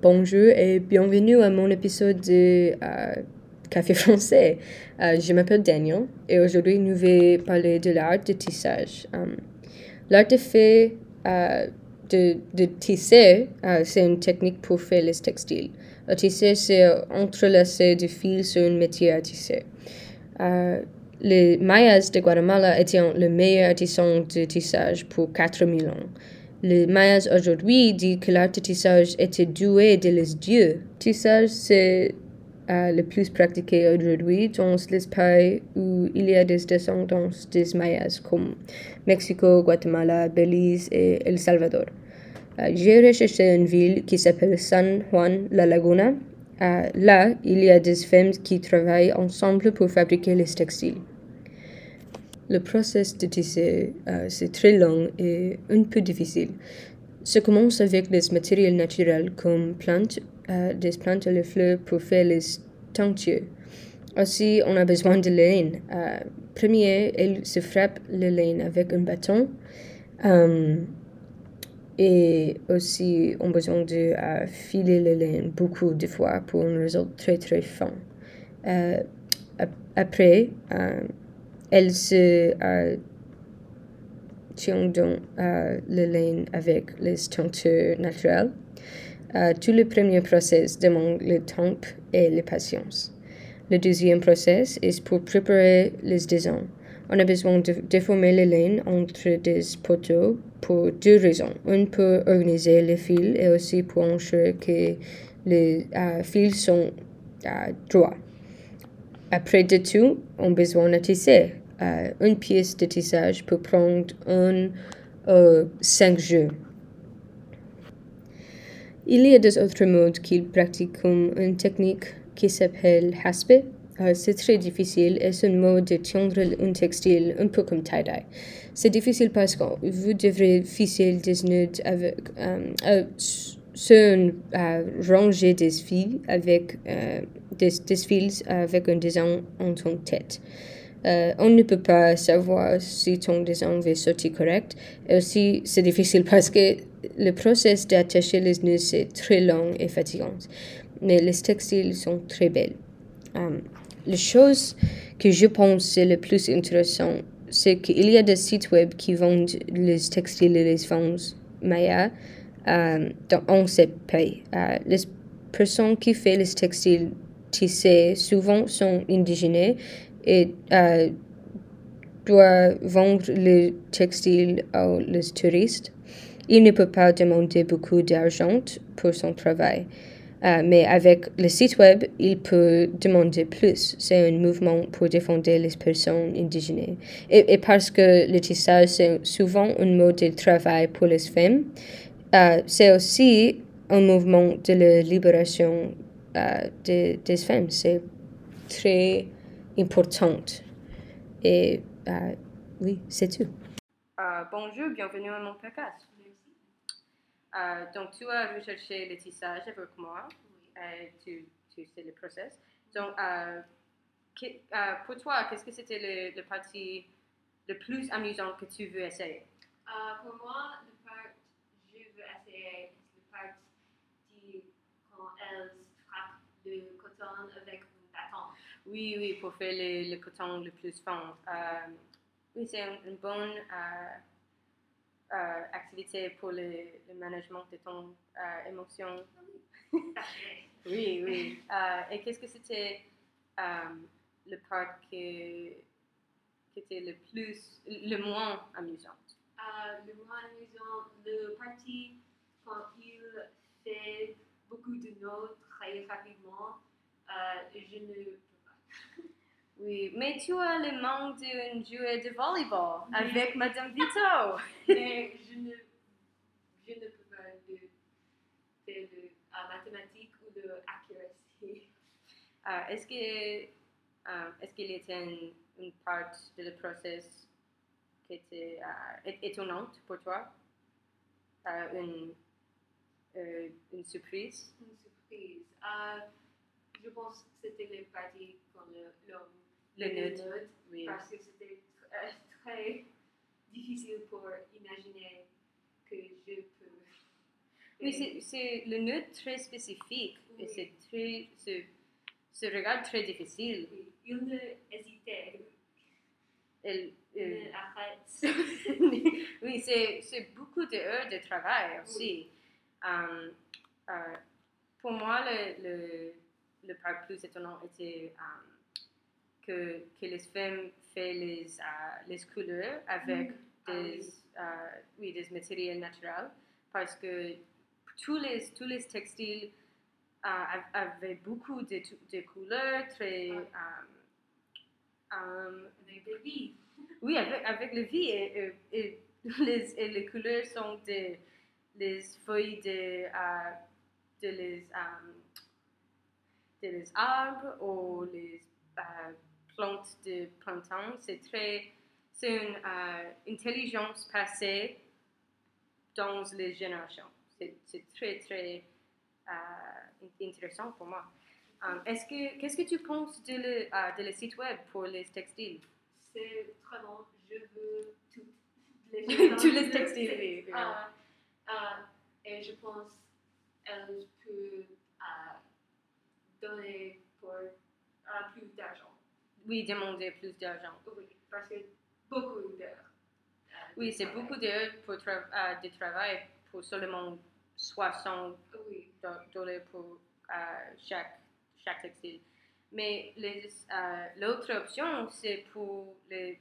Bonjour et bienvenue à mon épisode de euh, Café français. Euh, je m'appelle Daniel et aujourd'hui nous allons parler de l'art de tissage. Euh, l'art de fait de, de, tisser, c'est une technique pour faire les textiles. Le tisser, c'est entrelacer des fils sur une métier à tisser. les Mayas de Guatemala étaient les meilleurs artisans de tissage pour 4000 ans. Les Mayas aujourd'hui disent que l'art de tissage était doué de les dieux. Tissage, c'est euh, le plus pratiqué aujourd'hui dans les pays où il y a des descendants des Mayas comme Mexico, Guatemala, Belize et El Salvador. Euh, j'ai recherché une ville qui s'appelle San Juan La Laguna. Euh, là, il y a des femmes qui travaillent ensemble pour fabriquer les textiles. Le processus de tisser, euh, c'est très long et un peu difficile. Ça commence avec des matériaux naturels comme plantes, euh, des plantes et les fleurs pour faire les tentures. Aussi, on a besoin de laine. Euh, premier, elle se frappe le laine avec un bâton. et aussi, on a besoin de filer le laine beaucoup de fois pour un résultat très très fin. après, elle se euh, tient dans euh, le laine avec les teintures naturelles. Euh, tout le premier process demande le temps et la patience. Le deuxième process est pour préparer les dessins. On a besoin de déformer le laine entre des poteaux pour deux raisons. Une pour organiser les fils et aussi pour ensure que les fils sont droits. Après de tout, on a besoin de tisser. Euh, une pièce de tissage peut prendre un ou cinq jours. Il y a des autres modes qu'ils pratiquent comme une technique qui s'appelle haspe. Euh, c'est très difficile et c'est un mode de tendre un textile un peu comme tie-dye. C'est difficile parce que vous devrez fisser des nœuds avec, euh, sur une rangée des fils avec des, des fils avec un dessin en ton tête. Euh, on ne peut pas savoir si ton dessin va sortir correct. Et aussi, c'est difficile parce que le processus d'attacher les nœuds, c'est très long et fatigant. Mais les textiles sont très belles. Um, la chose que je pense c'est le plus intéressant, c'est qu'il y a des sites web qui vendent les textiles et les fonds Maya um, dans 11 pays. Uh, les personnes qui font les textiles tissés souvent sont indigènes et euh, doit vendre le textile aux touristes. Il ne peut pas demander beaucoup d'argent pour son travail. Euh, mais avec le site web, il peut demander plus. C'est un mouvement pour défendre les personnes indigènes. Et, et parce que le tissage, c'est souvent un mode de travail pour les femmes, euh, c'est aussi un mouvement de la libération euh, des femmes. C'est très importante. Et euh, oui, c'est tout. Euh, bonjour, bienvenue à mon podcast. Merci. Euh, donc, tu as recherché le tissage avec moi. Oui. tu, tu sais le process. Donc, pour toi, qu'est-ce que c'était le, le partie le plus amusant que tu veux essayer? pour moi, le part que je veux essayer, c'est le part qui, quand elle coton avec oui, oui, pour faire le, le coton le plus fin. Euh, oui, c'est une, bonne euh, euh, activité pour le, le, management de ton émotion. oui, oui. et qu'est-ce que c'était le part qui était le plus, le moins amusant? le moins amusant, le parti quand il fait beaucoup de notes très rapidement, je ne oui, mais tu as le manque d'un joueur de volleyball avec Madame Vito. mais je ne, je ne peux pas de, faire de uh, mathématiques ou de accuracy. Uh, est-ce que uh, est-ce qu'il était une, une partie de le processus qui était étonnante pour toi? une, euh, une surprise? Une surprise. je pense que c'était le partie quand l'homme le nœud, oui. parce que c'était très, très difficile pour imaginer que je peux. Oui, c'est- le nœud très spécifique et c'est très, ce, ce regard très difficile. oui, il ne hésitait. Elle- elle- Il arrête. oui, c'est c'est beaucoup d'heures de travail aussi. Um, euh, pour moi, le, le, le part plus étonnant était um, que, que les femmes font les, euh, les couleurs avec Ah des, oui. euh, oui, des matériaux naturels parce que tous les, tous les textiles euh, av- avaient beaucoup de, de couleurs très... um, um, Avec des vies. oui, avec, avec le vie et, et- et les, et les couleurs sont des les feuilles de, euh, de les, euh, de les arbres ou les euh, plantes de printemps. C'est très, c'est une intelligence passée dans les générations. C'est très, très intéressant pour moi. Est-ce que, qu'est-ce que tu penses de le, de le site web pour les textiles? C'est très bon. Je veux tout. Les Tous les textiles, oui. Ah, je pense qu'elle peut ah, donner pour ah, plus d'argent. Oui, demander plus d'argent. Oui, parce que beaucoup d'heures. Oui, c'est beaucoup d'heures pour tra- euh, de travail pour seulement 60 Oui, do- dollars pour euh, chaque, chaque textile. Mais euh, l'autre option, c'est pour les.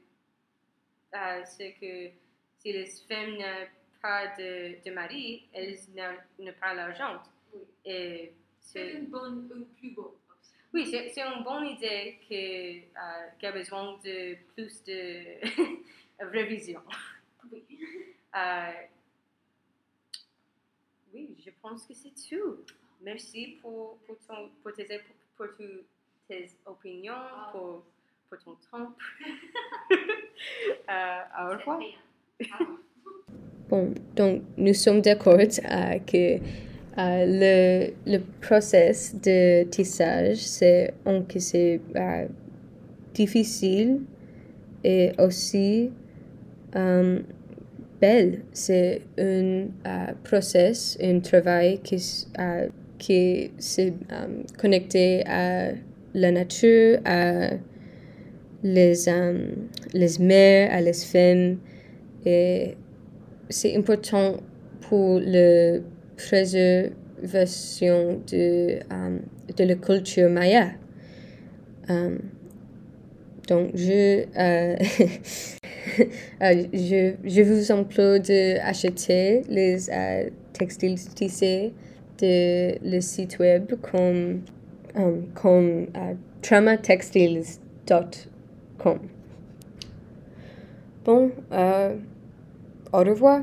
euh, c'est que si les femmes pas de, de mari, elles n'ont n'ont pas l'argent. oui. Et C'est une bonne, une plus bonne. Oui, c'est une bonne idée que, euh, qui a besoin de plus de révision. Oui. Euh, oui, je pense que c'est tout. Merci pour, pour, ton, pour, tes, pour tout- tes opinions, Ah. pour, pour ton temps. Euh, au revoir. Bon, donc nous sommes d'accord que le, le process de tissage, c'est euh, difficile et aussi euh, belle. C'est un euh, process, un travail qui, qui s'est connecté à la nature, à les, les mères, à les femmes. Et c'est important pour la préservation de, euh, de la culture maya. Euh, donc, je, euh, je, je vous implore d'acheter les textiles tissés de le site web comme, euh, comme tramatextiles.com. Bon, au revoir.